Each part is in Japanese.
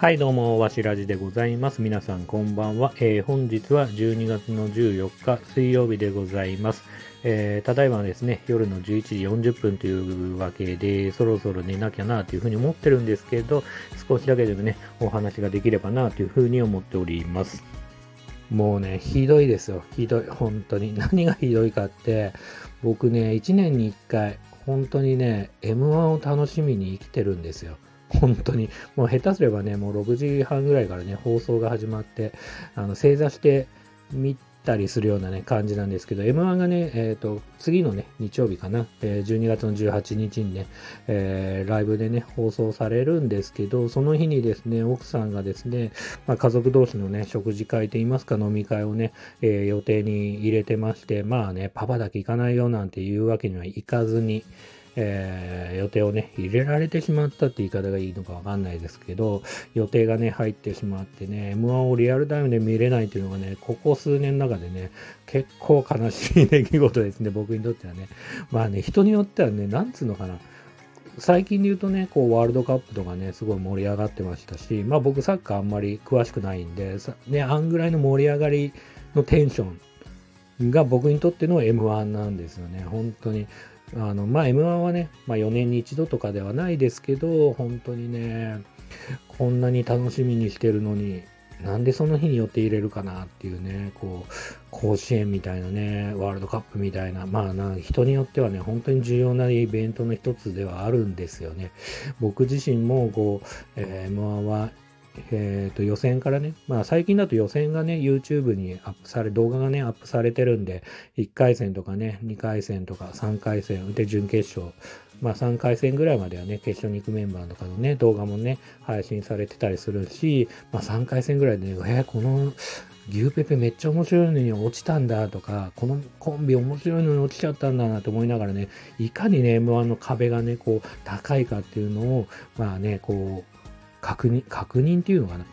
はい、どうも、わしらじでございます。皆さん、こんばんは。えー本日は12月の14日、水曜日でございます。えーただいまですね、夜の11時40分というわけで、そろそろ寝なきゃなというふうに思ってるんですけど、少しだけでもね、お話ができればなというふうに思っております。もうね、ひどいですよ。ひどい。本当に。何がひどいかって、僕ね、1年に1回、本当にね、M1 を楽しみに生きてるんですよ。本当に。もう下手すればね、もう6時半ぐらいからね、放送が始まって、あの、正座して見たりするようなね、感じなんですけど、M1 がね、えっ、と、次のね、日曜日かな、えー12月の18日にね、えーライブでね、放送されるんですけど、その日にですね、奥さんがですね、まあ、家族同士のね、食事会といいますか、飲み会をね、えー予定に入れてまして、まあね、パパだけ行かないよなんていうわけにはいかずに、えー予定をね、入れられてしまったって言い方がいいのかわかんないですけど、予定がね、入ってしまってね、M1 をリアルタイムで見れないっていうのがね、ここ数年の中でね、結構悲しい出来事ですね、僕にとってはね。まあね、人によってはね、なんつうのかな、最近で言うとね、こう、ワールドカップとかね、すごい盛り上がってましたし、まあ僕サッカーあんまり詳しくないんで、さね、あんぐらいの盛り上がりのテンションが僕にとっての M1 なんですよね、本当に。あの、まあ M1 はね、まあ4年に一度とかではないですけど、本当にね、こんなに楽しみにしてるのに、なんでその日に予定入れるかなっていうね、こう、甲子園みたいなね、ワールドカップみたいな、まあ、人によってはね、本当に重要なイベントの一つではあるんですよね。僕自身も、こう、えー M1 は、えーと予選からね、まあ最近だと予選がね、YouTube にアップされ、動画がね、アップされてるんで、1回戦とかね、2回戦とか3回戦、で準決勝、まあ3回戦ぐらいまではね、決勝に行くメンバーとかのね、動画もね、配信されてたりするし、まあ3回戦ぐらいでね、えーこの牛ペペめっちゃ面白いのに落ちたんだとか、このコンビ面白いのに落ちちゃったんだなと思いながらね、いかにね、M1 の壁がね、こう、高いかっていうのを、まあね、こう、確認、確認っていうのかな？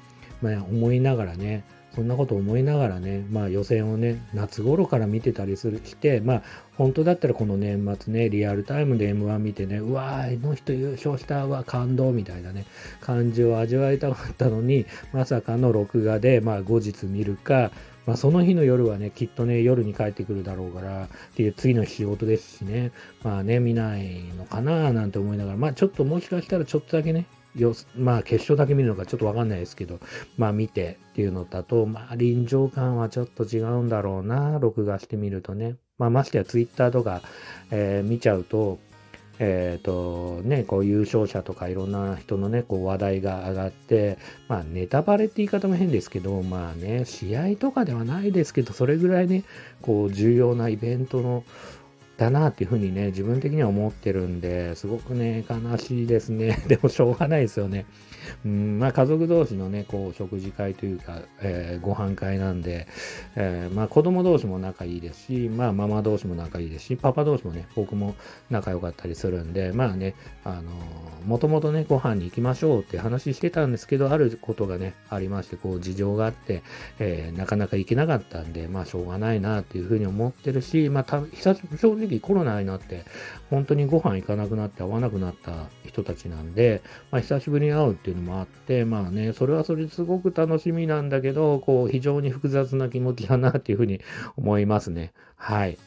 まあ、思いながらね、そんなこと思いながらね、まあ予選をね、夏頃から見てたりする、して、まあ本当だったらこの年末ね、リアルタイムで M1 見てね、うわー、あの人優勝したわ、感動みたいなね、感じを味わいたかったのに、まさかの録画で、まあ後日見るか、まあその日の夜はね、きっとね、夜に帰ってくるだろうから、っていう次の仕事ですしね、まあね、見ないのかななんて思いながら、まあちょっともしかしたらちょっとだけね、よまあ決勝だけ見るのかちょっとわかんないですけど、まあ見てっていうのだと、まあ臨場感はちょっと違うんだろうな、録画してみるとね。まあましてやツイッターとか、えー見ちゃうと、えっ、とね、こう優勝者とかいろんな人のね、こう話題が上がって、まあネタバレって言い方も変ですけど、まあね、試合とかではないですけど、それぐらいね、こう重要なイベントのだなっていうふうにね、自分的には思ってるんで、すごくね、悲しいですね。でもしょうがないですよね。うん、まあ家族同士のね、こう食事会というか、えーご飯会なんで、えーまあ子供同士も仲いいですし、まあママ同士も仲いいですし、パパ同士もね、僕も仲良かったりするんで、まあね、あのーもともとね、ご飯に行きましょうって話してたんですけど、あることがね、ありまして、こう事情があって、えーなかなか行けなかったんで、まあしょうがないなっていうふうに思ってるし、まあた久し正直コロナになって、本当にご飯行かなくなって会わなくなった人たちなんで、まあ久しぶりに会うっていうのもあって、まあね、それはそれすごく楽しみなんだけど、こう非常に複雑な気持ちだなっていうふうに思いますね。はい。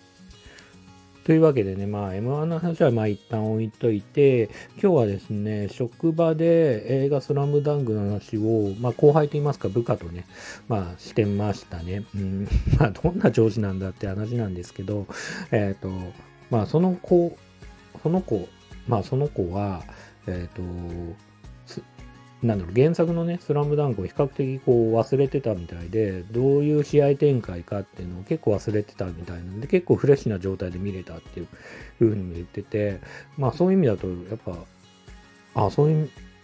というわけでね、まあ M1 の話はまあ一旦置いといて、今日はですね、職場で映画スラムダンクの話を、まあ後輩と言いますか部下とね、まあしてましたね。うん、まあどんな上司なんだって話なんですけど、えっ、と、まあその子、その子、まあその子は、えっ、と、なんだろう、原作のね、スラムダンクを比較的こう忘れてたみたいで、どういう試合展開かっていうのを結構忘れてたみたいなんで、結構フレッシュな状態で見れたっていうふうにも言ってて、まあそういう意味だと、やっぱ、あ、そう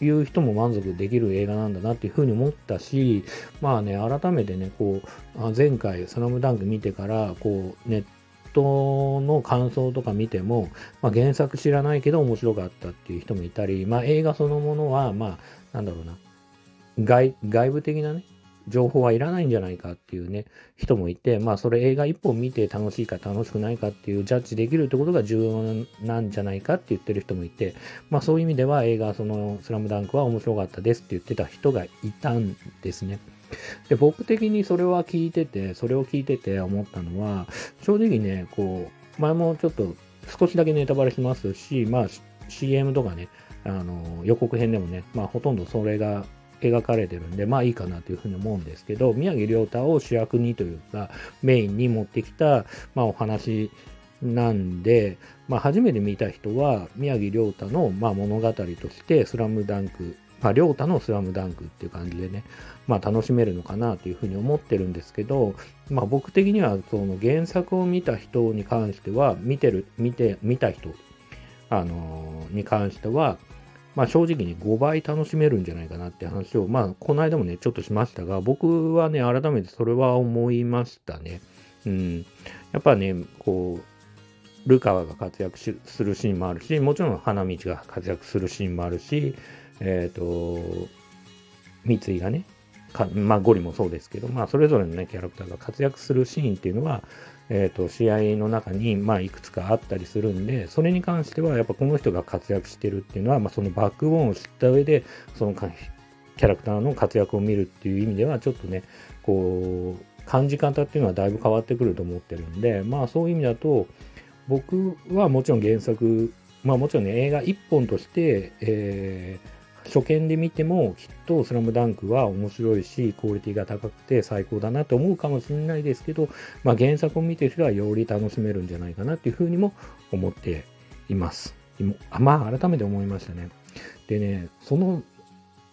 いう人も満足できる映画なんだなっていうふうに思ったし、まあね、改めてね、こう、前回、スラムダンク見てから、こう、ネットの感想とか見ても、まあ、原作知らないけど面白かったっていう人もいたり、まあ、映画そのものは、まあ、なんだろうな、外外部的なね、情報はいらないんじゃないかっていうね、人もいて、まあそれ映画一本見て楽しいか楽しくないかっていうジャッジできるってことが重要なんじゃないかって言ってる人もいて、まあそういう意味では映画そのスラムダンクは面白かったですって言ってた人がいたんですね。で、僕的にそれは聞いてて、それを聞いてて思ったのは、正直ね、こう、前もちょっと少しだけネタバレしますし、まあ CM とかね、あの予告編でもね、まあほとんどそれが描かれてるんで、まあいいかなというふうに思うんですけど、宮城亮太を主役にというか、メインに持ってきた、まあお話なんで、まあ初めて見た人は、宮城亮太の、まあ、物語として、スラムダンク、まあ亮太のスラムダンクっていう感じでね、まあ楽しめるのかなというふうに思ってるんですけど、まあ僕的にはその原作を見た人に関しては、見てる、見て、見た人、あのー、に関しては、まあ正直に5倍楽しめるんじゃないかなって話を、まあこの間もね、ちょっとしましたが、僕はね、改めてそれは思いましたね。うん。やっぱね、こう、ルカワが活躍するシーンもあるし、もちろん花道が活躍するシーンもあるし、えっ、ー、と、三井がね、かまあゴリもそうですけど、まあそれぞれのね、キャラクターが活躍するシーンっていうのは、えーと、試合の中に、まあ、いくつかあったりするんで、それに関しては、やっぱこの人が活躍してるっていうのは、まあ、そのバックボーンを知った上で、そのキャラクターの活躍を見るっていう意味では、ちょっとね、こう、感じ方っていうのはだいぶ変わってくると思ってるんで、まあそういう意味だと、僕はもちろん原作、まあもちろんね、映画一本として、えー初見で見てもきっとスラムダンクは面白いし、クオリティが高くて最高だなと思うかもしれないですけど、まあ、原作を見てる人はより楽しめるんじゃないかなっていうふうにも思っています。あまあ、改めて思いましたね。でね、その、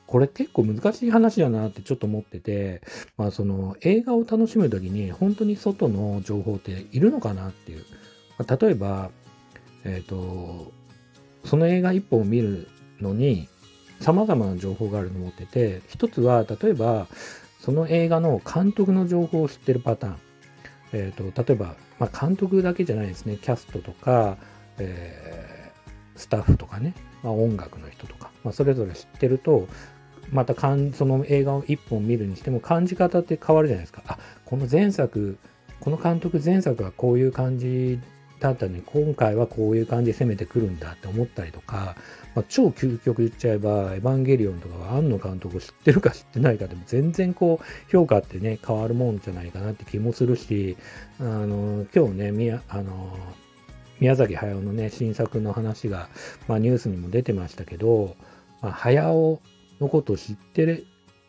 これ結構難しい話だなってちょっと思ってて、まあその映画を楽しむときに本当に外の情報っているのかなっていう。まあ、例えば、えっ、ー、と、その映画一本を見るのに、様々な情報があると思ってて、一つは、例えば、その映画の監督の情報を知ってるパターン。え、ー、と、例えば、まあ、監督だけじゃないですね。キャストとか、えー、スタッフとかね、まあ、音楽の人とか、まあ、それぞれ知ってると、またかんその映画を一本見るにしても感じ方って変わるじゃないですか。あ、この前作、この監督前作はこういう感じだったのに、今回はこういう感じで攻めてくるんだって思ったりとか、まあ、超究極言っちゃえば、エヴァンゲリオンとかは庵野監督を知ってるか知ってないかでも全然こう、評価ってね、変わるもんじゃないかなって気もするし、あの、今日ね、宮、あの、宮崎駿のね、新作の話が、まあ、ニュースにも出てましたけど、まあ、駿のことを知ってる、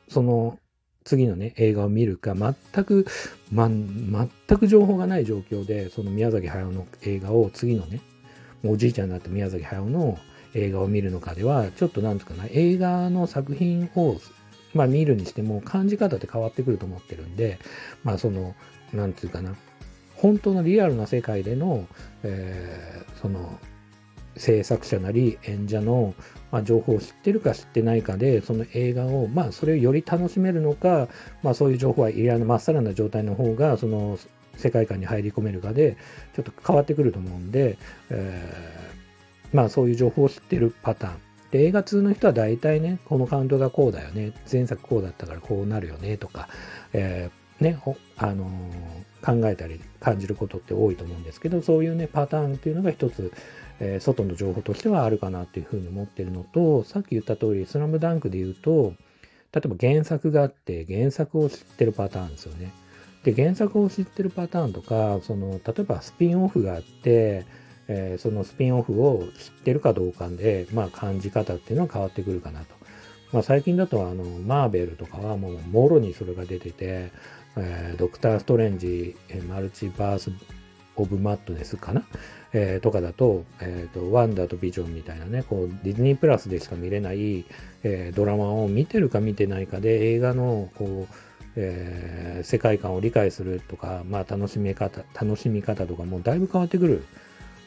その、次のね、映画を見るか、全く、ま、全く情報がない状況で、その宮崎駿の映画を次のね、おじいちゃんになった宮崎駿の映画を見るのかでは、ちょっとなんとかな、映画の作品を、まあ見るにしても感じ方って変わってくると思ってるんで、まあその、なんていうかな、本当のリアルな世界での、えー、その、制作者なり演者の、まあ、情報を知ってるか知ってないかで、その映画を、まあ、それをより楽しめるのか、まあ、そういう情報はいらない、まっさらな状態の方が、その世界観に入り込めるかで、ちょっと変わってくると思うんで、えーまあそういう情報を知ってるパターン。で、映画通の人は大体ね、このカウントがこうだよね、前作こうだったからこうなるよねとか、えー、ね、あのー、考えたり感じることって多いと思うんですけど、そういうね、パターンっていうのが一つ、えー、外の情報としてはあるかなっていうふうに思ってるのと、さっき言った通り、スラムダンクで言うと、例えば原作があって、原作を知ってるパターンですよね。で、原作を知ってるパターンとか、その、例えばスピンオフがあって、えー、そのスピンオフを知ってるかどうかで、まあ、感じ方っていうのは変わってくるかなと。まあ、最近だとあのマーベルとかはもうもろにそれが出てて、えー、ドクター・ストレンジ、マルチバース・オブ・マットネスかな、えー、とかだと,、えーと、ワンダーとビジョンみたいなね、こうディズニープラスでしか見れない、えー、ドラマを見てるか見てないかで映画のこう、えー、世界観を理解するとか、まあ、楽しみ方、楽しみ方とかもだいぶ変わってくる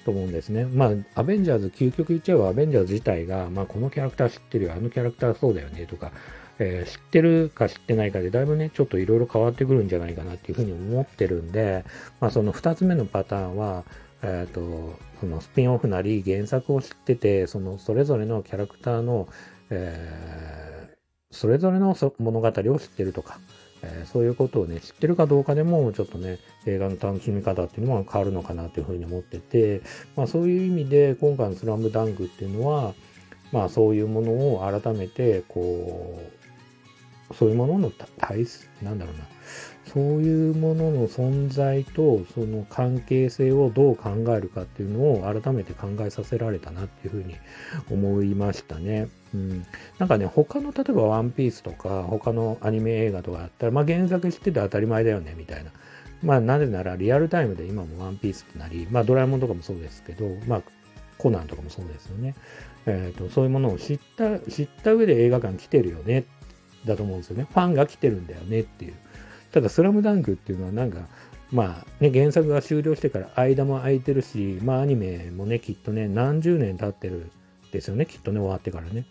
と思うんですね。まあ、アベンジャーズ、究極言っちゃえばアベンジャーズ自体が、まあ、このキャラクター知ってるよ、あのキャラクターそうだよねとか、えー、知ってるか知ってないかで、だいぶね、ちょっといろいろ変わってくるんじゃないかなっていうふうに思ってるんで、まあ、その2つ目のパターンは、えっ、ー、と、そのスピンオフなり原作を知ってて、そのそれぞれのキャラクターの、えー、それぞれの物語を知ってるとか、えー、そういうことをね、知ってるかどうかでも、ちょっとね、映画の楽しみ方っていうのは変わるのかなというふうに思ってて、まあそういう意味で、今回のスラムダンクっていうのは、まあそういうものを改めて、こう、そういうものの体質、なんだろうな、そういうものの存在とその関係性をどう考えるかっていうのを改めて考えさせられたなっていうふうに思いましたね。うん、なんかね、他の例えばワンピースとか他のアニメ映画とかだったら、まあ原作知ってて当たり前だよねみたいな。まあなぜならリアルタイムで今もワンピースってなり、まあドラえもんとかもそうですけど、まあコナンとかもそうですよね。えーと、そういうものを知った知った上で映画館来てるよねだと思うんですよね。ファンが来てるんだよねっていう。ただ、スラムダンクっていうのはなんか、まあね、原作が終了してから間も空いてるし、まあアニメもね、きっとね、何十年経ってるですよね、きっとね、終わってからね。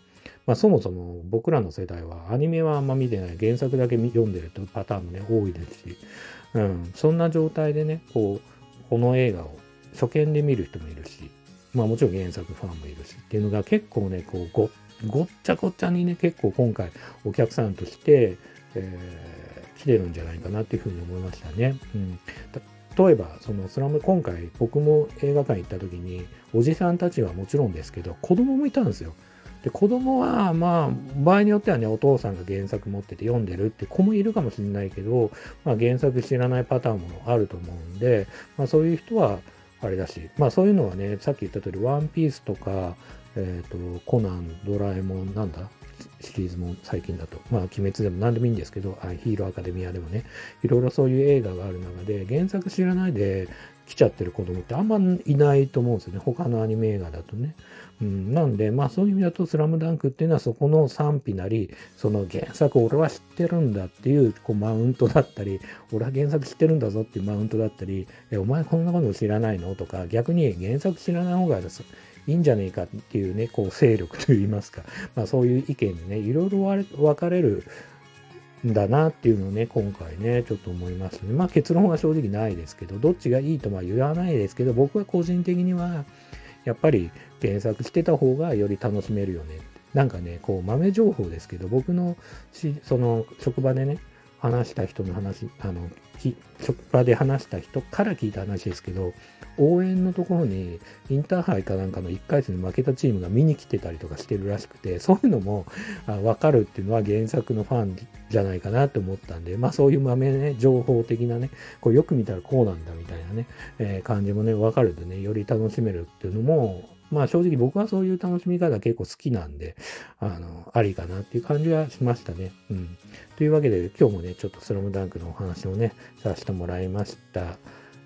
まあそもそも僕らの世代はアニメはあんま見てない、原作だけ読んでるというパターンもね、多いですし、うん、そんな状態でね、こう、この映画を初見で見る人もいるし、まあもちろん原作ファンもいるしっていうのが結構ね、こうごっ、ごっちゃごっちゃにね、結構今回お客さんとして、えー、来てるんじゃないかなっていうふうに思いましたね。うん、例えば、そのスラム、今回僕も映画館行った時に、おじさんたちはもちろんですけど、子供もいたんですよ。で子供は、まあ、場合によってはね、お父さんが原作持ってて読んでるって子もいるかもしれないけど、まあ、原作知らないパターンもあると思うんで、まあ、そういう人は、あれだし、まあそういうのはね、さっき言った通り、ワンピースとか、えっ、ー、と、コナン、ドラえもん、なんだ？シリーズも最近だと、まあ、鬼滅でも何でもいいんですけど、あヒーローアカデミアでもね、いろいろそういう映画がある中で、原作知らないで来ちゃってる子供ってあんまいないと思うんですよね。他のアニメ映画だとね。うん、なんで、まあそういう意味だと、スラムダンクっていうのはそこの賛否なり、その原作俺は知ってるんだっていうこうマウントだったり、俺は原作知ってるんだぞっていうマウントだったり、え、お前こんなこと知らないの？とか、逆に原作知らない方がです。いいんじゃねえかっていうね、こう勢力といいますか、まあそういう意見でね、いろいろ分かれるんだなっていうのをね、今回ね、ちょっと思いますね。まあ結論は正直ないですけど、どっちがいいとは言わないですけど、僕は個人的には、やっぱり原作してた方がより楽しめるよね。なんかね、こう豆情報ですけど、僕のし、その職場でね、話した人の話、あの、職場で話した人から聞いた話ですけど、応援のところにインターハイかなんかの1回戦で負けたチームが見に来てたりとかしてるらしくて、そういうのも分かるっていうのは原作のファンじゃないかなって思ったんで、まあそういう豆ね、情報的なね、こうよく見たらこうなんだみたいなね、えー、感じもね、分かるとね、より楽しめるっていうのも、まあ正直僕はそういう楽しみ方結構好きなんで、あの、ありかなっていう感じはしましたね。うん。というわけで今日もね、ちょっとスラムダンクのお話をね、させてもらいました。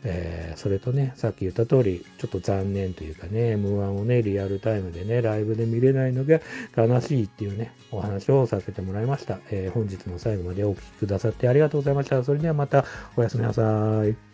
えー、それとね、さっき言った通り、ちょっと残念というかね、M1 をね、リアルタイムでね、ライブで見れないのが悲しいっていうね、お話をさせてもらいました。えー、本日も最後までお聴きくださってありがとうございました。それではまたおやすみなさい。